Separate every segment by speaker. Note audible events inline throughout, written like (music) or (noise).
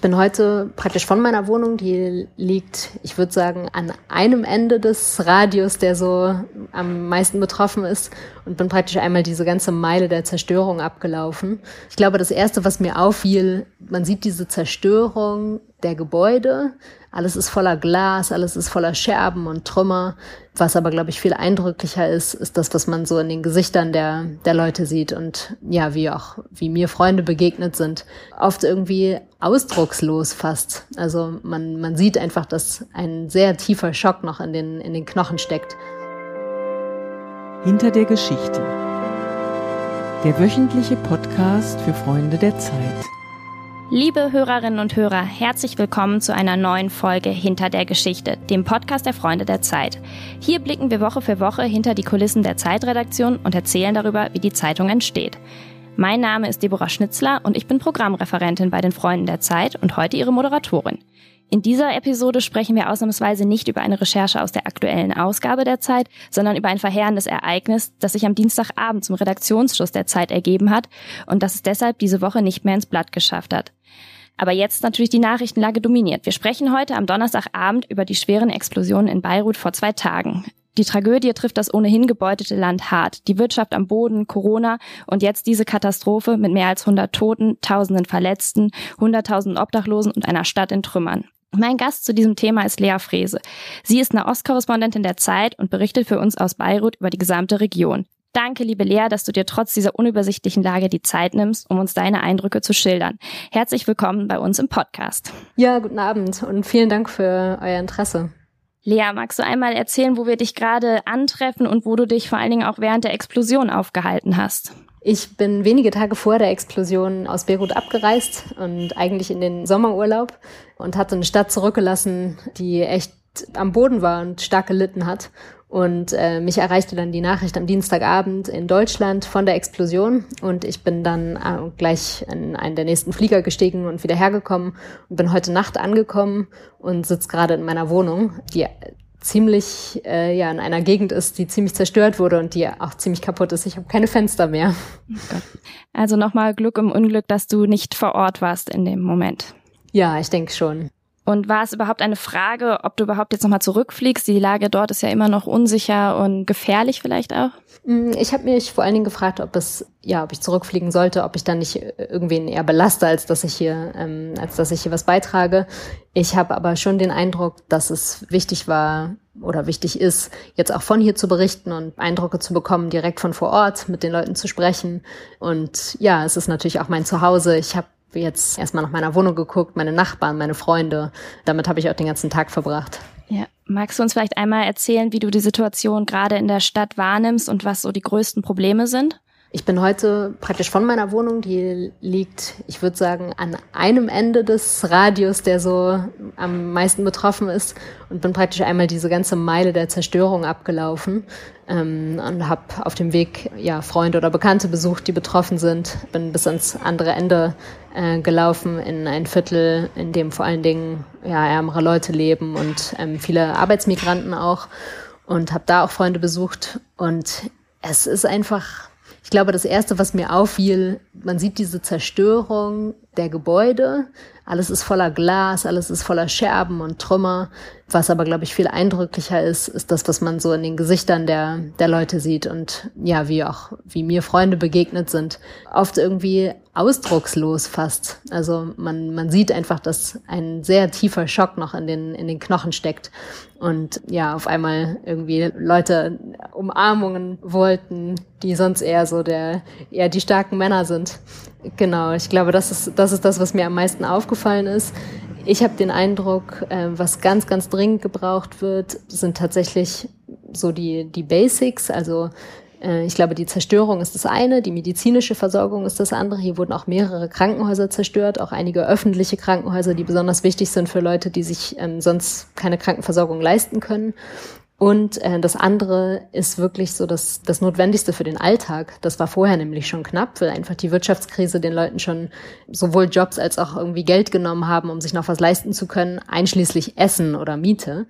Speaker 1: Ich bin heute praktisch von meiner Wohnung, die liegt, ich würde sagen, an einem Ende des Radius, der so am meisten betroffen ist und bin praktisch einmal diese ganze Meile der Zerstörung abgelaufen. Ich glaube, das Erste, was mir auffiel, man sieht diese Zerstörung der Gebäude, alles ist voller Glas, alles ist voller Scherben und Trümmer. Was aber, glaube ich, viel eindrücklicher ist, ist das, was man so in den Gesichtern der, der Leute sieht und ja, wie auch, wie mir Freunde begegnet sind. Oft irgendwie ausdruckslos fast. Also man, man sieht einfach, dass ein sehr tiefer Schock noch in den, in den Knochen steckt.
Speaker 2: Hinter der Geschichte. Der wöchentliche Podcast für Freunde der Zeit.
Speaker 3: Liebe Hörerinnen und Hörer, herzlich willkommen zu einer neuen Folge Hinter der Geschichte, dem Podcast der Freunde der Zeit. Hier blicken wir Woche für Woche hinter die Kulissen der Zeitredaktion und erzählen darüber, wie die Zeitung entsteht. Mein Name ist Deborah Schnitzler und ich bin Programmreferentin bei den Freunden der Zeit und heute ihre Moderatorin. In dieser Episode sprechen wir ausnahmsweise nicht über eine Recherche aus der aktuellen Ausgabe der Zeit, sondern über ein verheerendes Ereignis, das sich am Dienstagabend zum Redaktionsschluss der Zeit ergeben hat und das es deshalb diese Woche nicht mehr ins Blatt geschafft hat. Aber jetzt natürlich die Nachrichtenlage dominiert. Wir sprechen heute am Donnerstagabend über die schweren Explosionen in Beirut vor zwei Tagen. Die Tragödie trifft das ohnehin gebeutete Land hart. Die Wirtschaft am Boden, Corona und jetzt diese Katastrophe mit mehr als 100 Toten, Tausenden Verletzten, 100.000 Obdachlosen und einer Stadt in Trümmern. Mein Gast zu diesem Thema ist Lea Frese. Sie ist eine Ostkorrespondentin der Zeit und berichtet für uns aus Beirut über die gesamte Region. Danke, liebe Lea, dass du dir trotz dieser unübersichtlichen Lage die Zeit nimmst, um uns deine Eindrücke zu schildern. Herzlich willkommen bei uns im Podcast.
Speaker 1: Ja, guten Abend und vielen Dank für euer Interesse.
Speaker 3: Lea, magst du einmal erzählen, wo wir dich gerade antreffen und wo du dich vor allen Dingen auch während der Explosion aufgehalten hast?
Speaker 1: Ich bin wenige Tage vor der Explosion aus Beirut abgereist und eigentlich in den Sommerurlaub und hatte eine Stadt zurückgelassen, die echt am Boden war und stark gelitten hat. Und äh, mich erreichte dann die Nachricht am Dienstagabend in Deutschland von der Explosion. Und ich bin dann äh, gleich in einen der nächsten Flieger gestiegen und wieder hergekommen und bin heute Nacht angekommen und sitze gerade in meiner Wohnung, die ziemlich äh, ja in einer Gegend ist, die ziemlich zerstört wurde und die auch ziemlich kaputt ist. Ich habe keine Fenster mehr.
Speaker 3: Also nochmal Glück im Unglück, dass du nicht vor Ort warst in dem Moment.
Speaker 1: Ja, ich denke schon.
Speaker 3: Und war es überhaupt eine Frage, ob du überhaupt jetzt nochmal zurückfliegst? Die Lage dort ist ja immer noch unsicher und gefährlich vielleicht auch.
Speaker 1: Mm, ich habe mich vor allen Dingen gefragt, ob es, ja, ob ich zurückfliegen sollte, ob ich dann nicht irgendwen eher belaste, als dass ich hier, ähm, als dass ich hier was beitrage. Ich habe aber schon den Eindruck, dass es wichtig war oder wichtig ist, jetzt auch von hier zu berichten und Eindrücke zu bekommen, direkt von vor Ort mit den Leuten zu sprechen. Und ja, es ist natürlich auch mein Zuhause. Ich habe jetzt erstmal nach meiner Wohnung geguckt, meine Nachbarn, meine Freunde. Damit habe ich auch den ganzen Tag verbracht.
Speaker 3: Ja. Magst du uns vielleicht einmal erzählen, wie du die Situation gerade in der Stadt wahrnimmst und was so die größten Probleme sind?
Speaker 1: Ich bin heute praktisch von meiner Wohnung, die liegt, ich würde sagen, an einem Ende des Radius, der so am meisten betroffen ist. Und bin praktisch einmal diese ganze Meile der Zerstörung abgelaufen ähm, und habe auf dem Weg ja Freunde oder Bekannte besucht, die betroffen sind. Bin bis ans andere Ende äh, gelaufen in ein Viertel, in dem vor allen Dingen ja ärmere Leute leben und ähm, viele Arbeitsmigranten auch. Und habe da auch Freunde besucht. Und es ist einfach ich glaube, das Erste, was mir auffiel, man sieht diese Zerstörung der Gebäude. Alles ist voller Glas, alles ist voller Scherben und Trümmer. Was aber, glaube ich, viel eindrücklicher ist, ist das, was man so in den Gesichtern der, der Leute sieht und ja, wie auch, wie mir Freunde begegnet sind. Oft irgendwie ausdruckslos fast. Also man, man sieht einfach, dass ein sehr tiefer Schock noch in den, in den Knochen steckt und ja, auf einmal irgendwie Leute Umarmungen wollten, die sonst eher so der, eher die starken Männer sind. Genau, ich glaube, das ist, das ist das, was mir am meisten aufgefallen ist. Ich habe den Eindruck, äh, was ganz, ganz dringend gebraucht wird, sind tatsächlich so die, die Basics, also äh, ich glaube, die Zerstörung ist das eine, die medizinische Versorgung ist das andere. Hier wurden auch mehrere Krankenhäuser zerstört, auch einige öffentliche Krankenhäuser, die besonders wichtig sind für Leute, die sich ähm, sonst keine Krankenversorgung leisten können. Und äh, das andere ist wirklich so das, das Notwendigste für den Alltag. Das war vorher nämlich schon knapp, weil einfach die Wirtschaftskrise den Leuten schon sowohl Jobs als auch irgendwie Geld genommen haben, um sich noch was leisten zu können, einschließlich Essen oder Miete.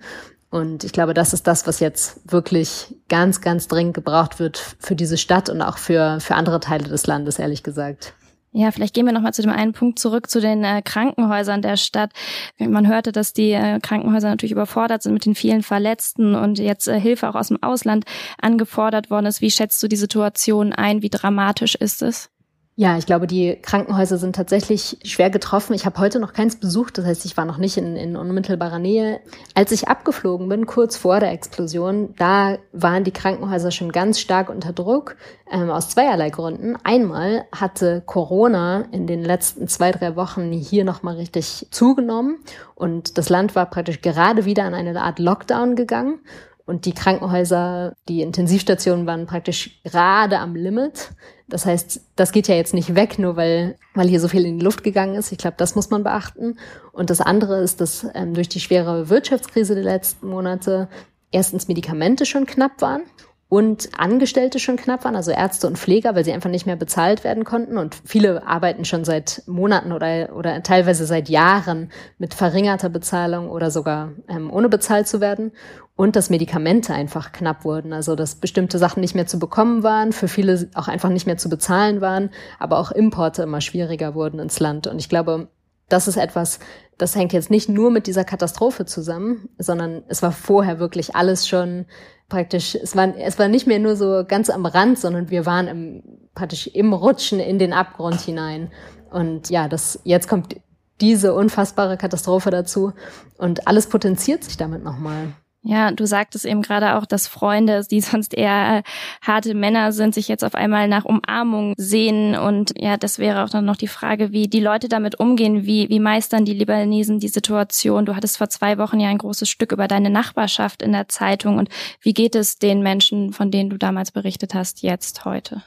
Speaker 1: Und ich glaube, das ist das, was jetzt wirklich ganz, ganz dringend gebraucht wird für diese Stadt und auch für, für andere Teile des Landes, ehrlich gesagt.
Speaker 3: Ja, vielleicht gehen wir nochmal zu dem einen Punkt zurück, zu den äh, Krankenhäusern der Stadt. Man hörte, dass die äh, Krankenhäuser natürlich überfordert sind mit den vielen Verletzten und jetzt äh, Hilfe auch aus dem Ausland angefordert worden ist. Wie schätzt du die Situation ein? Wie dramatisch ist es?
Speaker 1: Ja, ich glaube, die Krankenhäuser sind tatsächlich schwer getroffen. Ich habe heute noch keins besucht, das heißt, ich war noch nicht in, in unmittelbarer Nähe. Als ich abgeflogen bin, kurz vor der Explosion, da waren die Krankenhäuser schon ganz stark unter Druck, ähm, aus zweierlei Gründen. Einmal hatte Corona in den letzten zwei, drei Wochen hier nochmal richtig zugenommen und das Land war praktisch gerade wieder an eine Art Lockdown gegangen. Und die Krankenhäuser, die Intensivstationen waren praktisch gerade am Limit. Das heißt, das geht ja jetzt nicht weg, nur weil, weil hier so viel in die Luft gegangen ist. Ich glaube, das muss man beachten. Und das andere ist, dass ähm, durch die schwere Wirtschaftskrise der letzten Monate erstens Medikamente schon knapp waren und Angestellte schon knapp waren, also Ärzte und Pfleger, weil sie einfach nicht mehr bezahlt werden konnten. Und viele arbeiten schon seit Monaten oder, oder teilweise seit Jahren mit verringerter Bezahlung oder sogar ähm, ohne bezahlt zu werden. Und dass Medikamente einfach knapp wurden, also dass bestimmte Sachen nicht mehr zu bekommen waren, für viele auch einfach nicht mehr zu bezahlen waren, aber auch Importe immer schwieriger wurden ins Land. Und ich glaube, das ist etwas, das hängt jetzt nicht nur mit dieser Katastrophe zusammen, sondern es war vorher wirklich alles schon praktisch, es war, es war nicht mehr nur so ganz am Rand, sondern wir waren im, praktisch im Rutschen in den Abgrund hinein. Und ja, das, jetzt kommt diese unfassbare Katastrophe dazu und alles potenziert sich damit nochmal.
Speaker 3: Ja, du sagtest eben gerade auch, dass Freunde, die (laughs) sonst eher äh, harte Männer sind, sich jetzt auf einmal nach Umarmung sehen. Und ja, das wäre auch dann noch die Frage, wie die Leute damit umgehen. Wie, wie meistern die Libanesen die Situation? Du hattest vor zwei Wochen ja ein großes Stück über deine Nachbarschaft in der Zeitung. Und wie geht es den Menschen, von denen du damals berichtet hast, jetzt heute?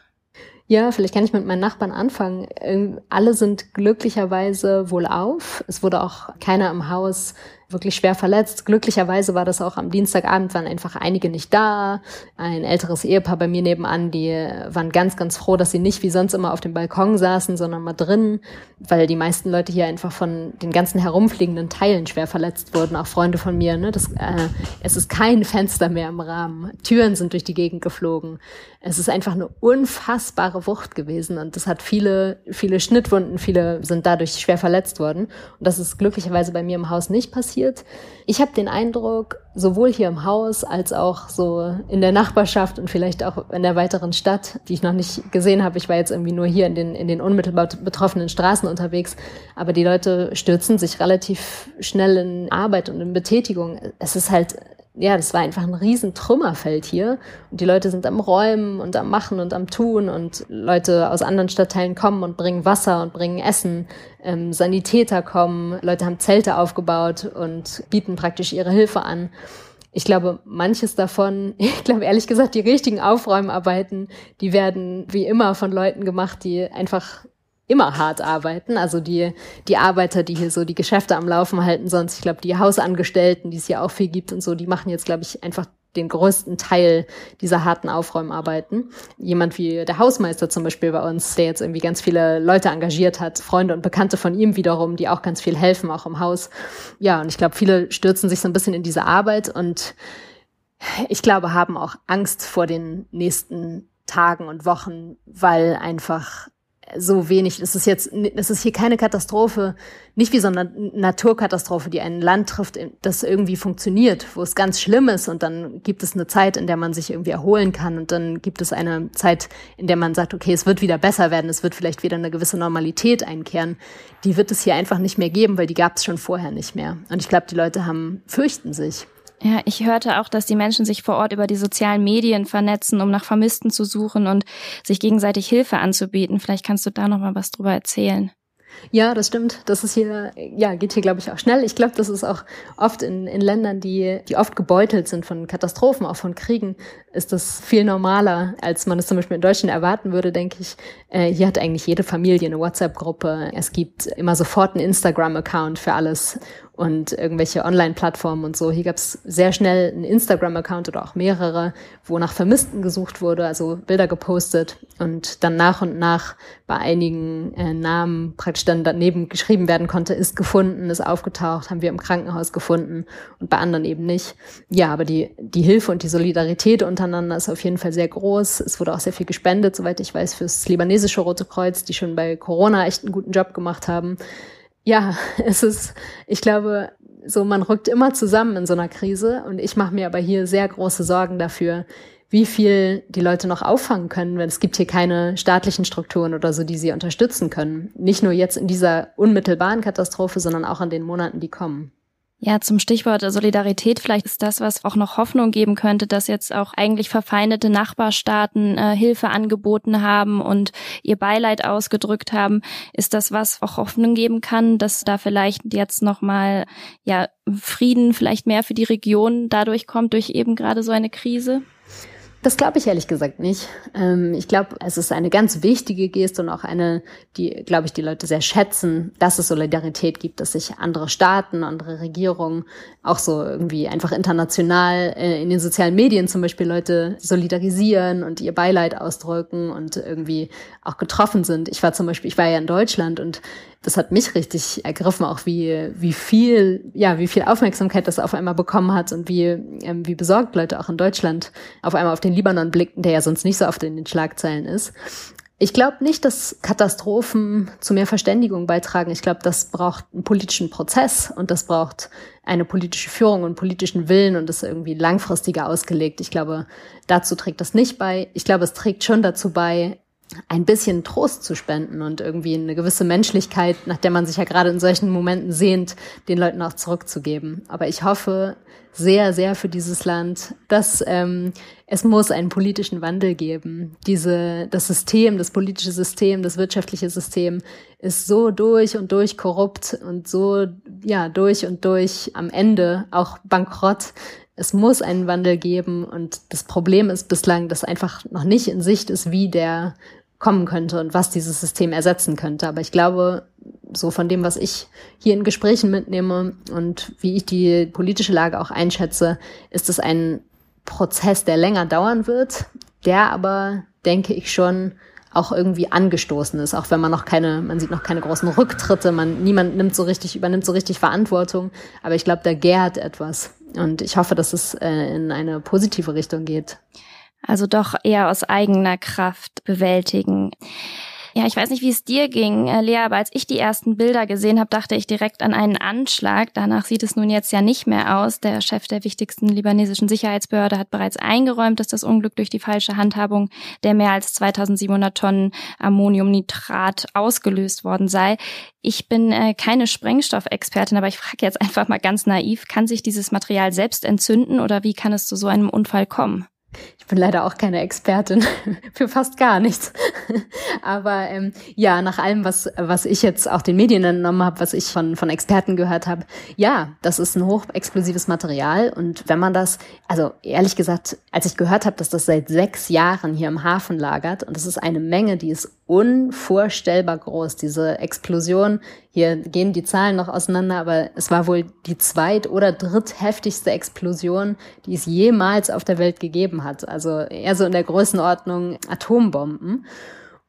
Speaker 1: Ja, vielleicht kann ich mit meinen Nachbarn anfangen. Ähm, alle sind glücklicherweise wohl auf. Es wurde auch keiner im Haus wirklich schwer verletzt. Glücklicherweise war das auch am Dienstagabend, waren einfach einige nicht da. Ein älteres Ehepaar bei mir nebenan, die waren ganz, ganz froh, dass sie nicht wie sonst immer auf dem Balkon saßen, sondern mal drin, weil die meisten Leute hier einfach von den ganzen herumfliegenden Teilen schwer verletzt wurden. Auch Freunde von mir. Ne? Das, äh, es ist kein Fenster mehr im Rahmen. Türen sind durch die Gegend geflogen. Es ist einfach eine unfassbare Wucht gewesen und das hat viele, viele Schnittwunden, viele sind dadurch schwer verletzt worden. Und das ist glücklicherweise bei mir im Haus nicht passiert. Ich habe den Eindruck, sowohl hier im Haus als auch so in der Nachbarschaft und vielleicht auch in der weiteren Stadt, die ich noch nicht gesehen habe. Ich war jetzt irgendwie nur hier in den, in den unmittelbar betroffenen Straßen unterwegs. Aber die Leute stürzen sich relativ schnell in Arbeit und in Betätigung. Es ist halt ja, das war einfach ein riesen Trümmerfeld hier. Und die Leute sind am Räumen und am Machen und am Tun und Leute aus anderen Stadtteilen kommen und bringen Wasser und bringen Essen. Ähm, Sanitäter kommen, Leute haben Zelte aufgebaut und bieten praktisch ihre Hilfe an. Ich glaube, manches davon, (laughs) ich glaube ehrlich gesagt, die richtigen Aufräumarbeiten, die werden wie immer von Leuten gemacht, die einfach immer hart arbeiten. Also die, die Arbeiter, die hier so die Geschäfte am Laufen halten, sonst, ich glaube, die Hausangestellten, die es hier auch viel gibt und so, die machen jetzt, glaube ich, einfach den größten Teil dieser harten Aufräumarbeiten. Jemand wie der Hausmeister zum Beispiel bei uns, der jetzt irgendwie ganz viele Leute engagiert hat, Freunde und Bekannte von ihm wiederum, die auch ganz viel helfen, auch im Haus. Ja, und ich glaube, viele stürzen sich so ein bisschen in diese Arbeit und ich glaube, haben auch Angst vor den nächsten Tagen und Wochen, weil einfach so wenig. Es ist jetzt, es ist hier keine Katastrophe, nicht wie so eine Naturkatastrophe, die ein Land trifft, das irgendwie funktioniert, wo es ganz schlimm ist und dann gibt es eine Zeit, in der man sich irgendwie erholen kann und dann gibt es eine Zeit, in der man sagt, okay, es wird wieder besser werden, es wird vielleicht wieder eine gewisse Normalität einkehren. Die wird es hier einfach nicht mehr geben, weil die gab es schon vorher nicht mehr. Und ich glaube, die Leute haben, fürchten sich.
Speaker 3: Ja, ich hörte auch, dass die Menschen sich vor Ort über die sozialen Medien vernetzen, um nach Vermissten zu suchen und sich gegenseitig Hilfe anzubieten. Vielleicht kannst du da noch mal was drüber erzählen.
Speaker 1: Ja, das stimmt. Das ist hier, ja, geht hier, glaube ich, auch schnell. Ich glaube, das ist auch oft in, in Ländern, die, die oft gebeutelt sind von Katastrophen, auch von Kriegen, ist das viel normaler, als man es zum Beispiel in Deutschland erwarten würde, denke ich. Äh, hier hat eigentlich jede Familie eine WhatsApp-Gruppe. Es gibt immer sofort einen Instagram-Account für alles und irgendwelche Online-Plattformen und so. Hier gab es sehr schnell einen Instagram-Account oder auch mehrere, wo nach Vermissten gesucht wurde, also Bilder gepostet und dann nach und nach bei einigen äh, Namen praktisch dann daneben geschrieben werden konnte, ist gefunden, ist aufgetaucht, haben wir im Krankenhaus gefunden und bei anderen eben nicht. Ja, aber die, die Hilfe und die Solidarität unter untereinander ist auf jeden Fall sehr groß. Es wurde auch sehr viel gespendet, soweit ich weiß, fürs libanesische Rote Kreuz, die schon bei Corona echt einen guten Job gemacht haben. Ja, (laughs) es ist, ich glaube, so man rückt immer zusammen in so einer Krise und ich mache mir aber hier sehr große Sorgen dafür, wie viel die Leute noch auffangen können, wenn es gibt hier keine staatlichen Strukturen oder so, die sie unterstützen können. Nicht nur jetzt in dieser unmittelbaren Katastrophe, sondern auch in den Monaten, die kommen.
Speaker 3: Ja, zum Stichwort Solidarität, vielleicht ist das, was auch noch Hoffnung geben könnte, dass jetzt auch eigentlich verfeindete Nachbarstaaten äh, Hilfe angeboten haben und ihr Beileid ausgedrückt haben. Ist das was auch Hoffnung geben kann, dass da vielleicht jetzt nochmal ja Frieden vielleicht mehr für die Region dadurch kommt durch eben gerade so eine Krise?
Speaker 1: Das glaube ich ehrlich gesagt nicht. Ähm, ich glaube, es ist eine ganz wichtige Geste und auch eine, die, glaube ich, die Leute sehr schätzen, dass es Solidarität gibt, dass sich andere Staaten, andere Regierungen, auch so irgendwie einfach international äh, in den sozialen Medien zum Beispiel Leute solidarisieren und ihr Beileid ausdrücken und irgendwie auch getroffen sind. Ich war zum Beispiel, ich war ja in Deutschland und das hat mich richtig ergriffen, auch wie, wie viel, ja, wie viel Aufmerksamkeit das auf einmal bekommen hat und wie, ähm, wie besorgt Leute auch in Deutschland auf einmal auf den Libanon blickten, der ja sonst nicht so oft in den Schlagzeilen ist. Ich glaube nicht, dass Katastrophen zu mehr Verständigung beitragen. Ich glaube, das braucht einen politischen Prozess und das braucht eine politische Führung und politischen Willen und ist irgendwie langfristiger ausgelegt. Ich glaube, dazu trägt das nicht bei. Ich glaube, es trägt schon dazu bei, ein bisschen Trost zu spenden und irgendwie eine gewisse Menschlichkeit, nach der man sich ja gerade in solchen Momenten sehnt, den Leuten auch zurückzugeben. Aber ich hoffe sehr, sehr für dieses Land, dass ähm, es muss einen politischen Wandel geben. Diese, das System, das politische System, das wirtschaftliche System ist so durch und durch korrupt und so ja durch und durch am Ende auch bankrott, es muss einen Wandel geben und das Problem ist bislang, dass einfach noch nicht in Sicht ist, wie der kommen könnte und was dieses System ersetzen könnte. Aber ich glaube, so von dem, was ich hier in Gesprächen mitnehme und wie ich die politische Lage auch einschätze, ist es ein Prozess, der länger dauern wird, der aber, denke ich schon, auch irgendwie angestoßen ist, auch wenn man noch keine, man sieht noch keine großen Rücktritte, man, niemand nimmt so richtig, übernimmt so richtig Verantwortung, aber ich glaube, da gärt etwas und ich hoffe, dass es äh, in eine positive Richtung geht.
Speaker 3: Also doch eher aus eigener Kraft bewältigen. Ja, ich weiß nicht, wie es dir ging, äh, Lea, aber als ich die ersten Bilder gesehen habe, dachte ich direkt an einen Anschlag. Danach sieht es nun jetzt ja nicht mehr aus. Der Chef der wichtigsten libanesischen Sicherheitsbehörde hat bereits eingeräumt, dass das Unglück durch die falsche Handhabung der mehr als 2700 Tonnen Ammoniumnitrat ausgelöst worden sei. Ich bin äh, keine Sprengstoffexpertin, aber ich frage jetzt einfach mal ganz naiv, kann sich dieses Material selbst entzünden oder wie kann es zu so einem Unfall kommen?
Speaker 1: Ich bin leider auch keine Expertin (laughs) für fast gar nichts. (laughs) Aber ähm, ja, nach allem, was, was ich jetzt auch den Medien entnommen habe, was ich von, von Experten gehört habe, ja, das ist ein hochexplosives Material. Und wenn man das, also ehrlich gesagt, als ich gehört habe, dass das seit sechs Jahren hier im Hafen lagert, und das ist eine Menge, die ist unvorstellbar groß, diese Explosion. Hier gehen die Zahlen noch auseinander, aber es war wohl die zweit- oder drittheftigste Explosion, die es jemals auf der Welt gegeben hat. Also eher so in der Größenordnung Atombomben.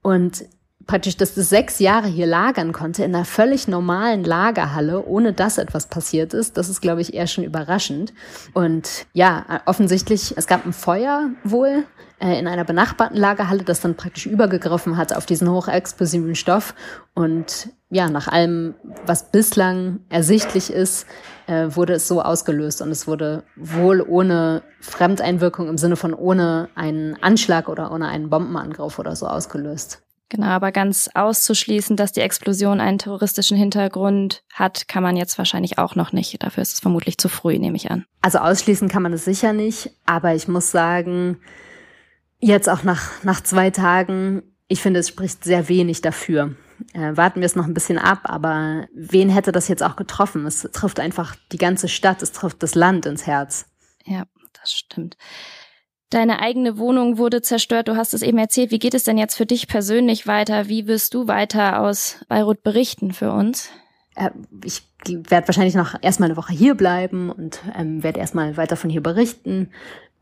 Speaker 1: Und praktisch, dass das sechs Jahre hier lagern konnte in einer völlig normalen Lagerhalle, ohne dass etwas passiert ist, das ist, glaube ich, eher schon überraschend. Und ja, offensichtlich, es gab ein Feuer wohl äh, in einer benachbarten Lagerhalle, das dann praktisch übergegriffen hat auf diesen hochexplosiven Stoff. Und ja, nach allem, was bislang ersichtlich ist, äh, wurde es so ausgelöst und es wurde wohl ohne Fremdeinwirkung im Sinne von ohne einen Anschlag oder ohne einen Bombenangriff oder so ausgelöst.
Speaker 3: Genau, aber ganz auszuschließen, dass die Explosion einen terroristischen Hintergrund hat, kann man jetzt wahrscheinlich auch noch nicht. Dafür ist es vermutlich zu früh, nehme ich an.
Speaker 1: Also ausschließen kann man es sicher nicht, aber ich muss sagen, Jetzt auch nach, nach zwei Tagen, ich finde, es spricht sehr wenig dafür. Äh, warten wir es noch ein bisschen ab, aber wen hätte das jetzt auch getroffen? Es trifft einfach die ganze Stadt, es trifft das Land ins Herz.
Speaker 3: Ja, das stimmt. Deine eigene Wohnung wurde zerstört, du hast es eben erzählt. Wie geht es denn jetzt für dich persönlich weiter? Wie wirst du weiter aus Beirut berichten für uns?
Speaker 1: Äh, ich werde wahrscheinlich noch erstmal eine Woche hier bleiben und ähm, werde erstmal weiter von hier berichten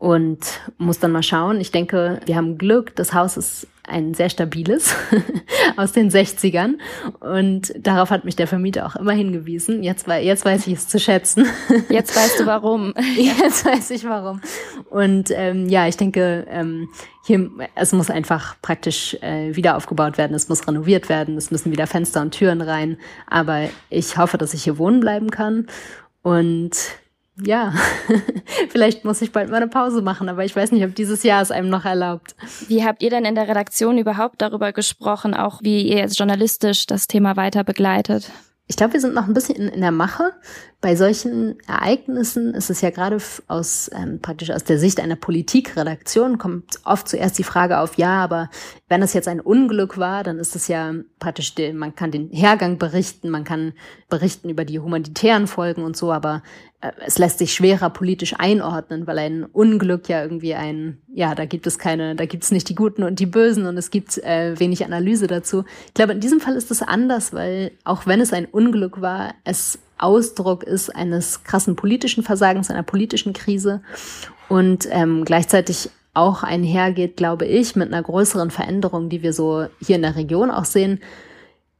Speaker 1: und muss dann mal schauen. Ich denke, wir haben Glück. Das Haus ist ein sehr stabiles (laughs) aus den 60ern und darauf hat mich der Vermieter auch immer hingewiesen. Jetzt, jetzt weiß ich es zu schätzen. (laughs)
Speaker 3: Jetzt weißt du warum. (laughs)
Speaker 1: Jetzt weiß ich warum. Und ähm, ja, ich denke, ähm, hier es muss einfach praktisch äh, wieder aufgebaut werden. Es muss renoviert werden. Es müssen wieder Fenster und Türen rein. Aber ich hoffe, dass ich hier wohnen bleiben kann und ja, (laughs) vielleicht muss ich bald mal eine Pause machen, aber ich weiß nicht, ob dieses Jahr es einem noch erlaubt.
Speaker 3: Wie habt ihr denn in der Redaktion überhaupt darüber gesprochen, auch wie ihr jetzt journalistisch das Thema weiter begleitet?
Speaker 1: Ich glaube, wir sind noch ein bisschen in, in, der Mache. Bei solchen Ereignissen ist es ja gerade aus ähm, praktisch aus der Sicht einer Politikredaktion kommt oft zuerst die Frage auf, ja, aber wenn es jetzt ein Unglück war, dann ist es ja praktisch, man kann den Hergang berichten, man kann berichten über die humanitären Folgen und so, aber es lässt sich schwerer politisch einordnen, weil ein Unglück ja irgendwie ein, ja, da gibt es keine, da gibt es nicht die Guten und die Bösen und es gibt äh, wenig Analyse dazu. Ich glaube, in diesem Fall ist es anders, weil auch wenn es ein Unglück war, es Ausdruck ist eines krassen politischen Versagens, einer politischen Krise und ähm, gleichzeitig auch einhergeht, glaube ich, mit einer größeren Veränderung, die wir so hier in der Region auch sehen.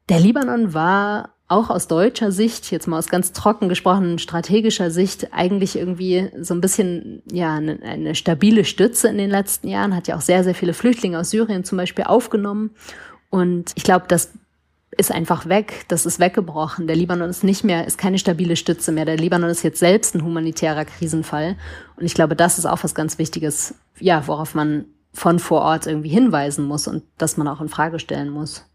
Speaker 1: Der Libanon war auch aus deutscher Sicht, jetzt mal aus ganz trocken gesprochen, strategischer Sicht, eigentlich irgendwie so ein bisschen, ja, eine, eine stabile Stütze in den letzten Jahren, hat ja auch sehr, sehr viele Flüchtlinge aus Syrien zum Beispiel aufgenommen. Und ich glaube, das ist einfach weg, das ist weggebrochen. Der Libanon ist nicht mehr, ist keine stabile Stütze mehr. Der Libanon ist jetzt selbst ein humanitärer Krisenfall. Und ich glaube, das ist auch was ganz Wichtiges, ja, worauf man von vor Ort irgendwie hinweisen muss und das man auch in Frage stellen muss.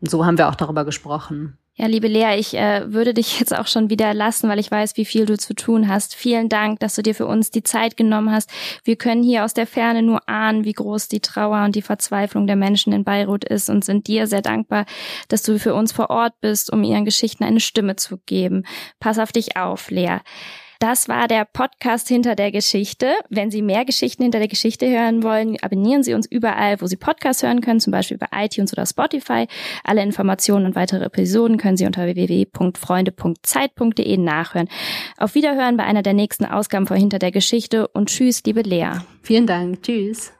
Speaker 1: Und so haben wir auch darüber gesprochen.
Speaker 3: Ja, liebe Lea, ich äh, würde dich jetzt auch schon wieder lassen, weil ich weiß, wie viel du zu tun hast. Vielen Dank, dass du dir für uns die Zeit genommen hast. Wir können hier aus der Ferne nur ahnen, wie groß die Trauer und die Verzweiflung der Menschen in Beirut ist und sind dir sehr dankbar, dass du für uns vor Ort bist, um ihren Geschichten eine Stimme zu geben. Pass auf dich auf, Lea. Das war der Podcast hinter der Geschichte. Wenn Sie mehr Geschichten hinter der Geschichte hören wollen, abonnieren Sie uns überall, wo Sie Podcasts hören können, zum Beispiel bei iTunes oder Spotify. Alle Informationen und weitere Episoden können Sie unter www.freunde.zeit.de nachhören. Auf Wiederhören bei einer der nächsten Ausgaben von Hinter der Geschichte und tschüss, liebe Lea.
Speaker 1: Vielen Dank. Tschüss.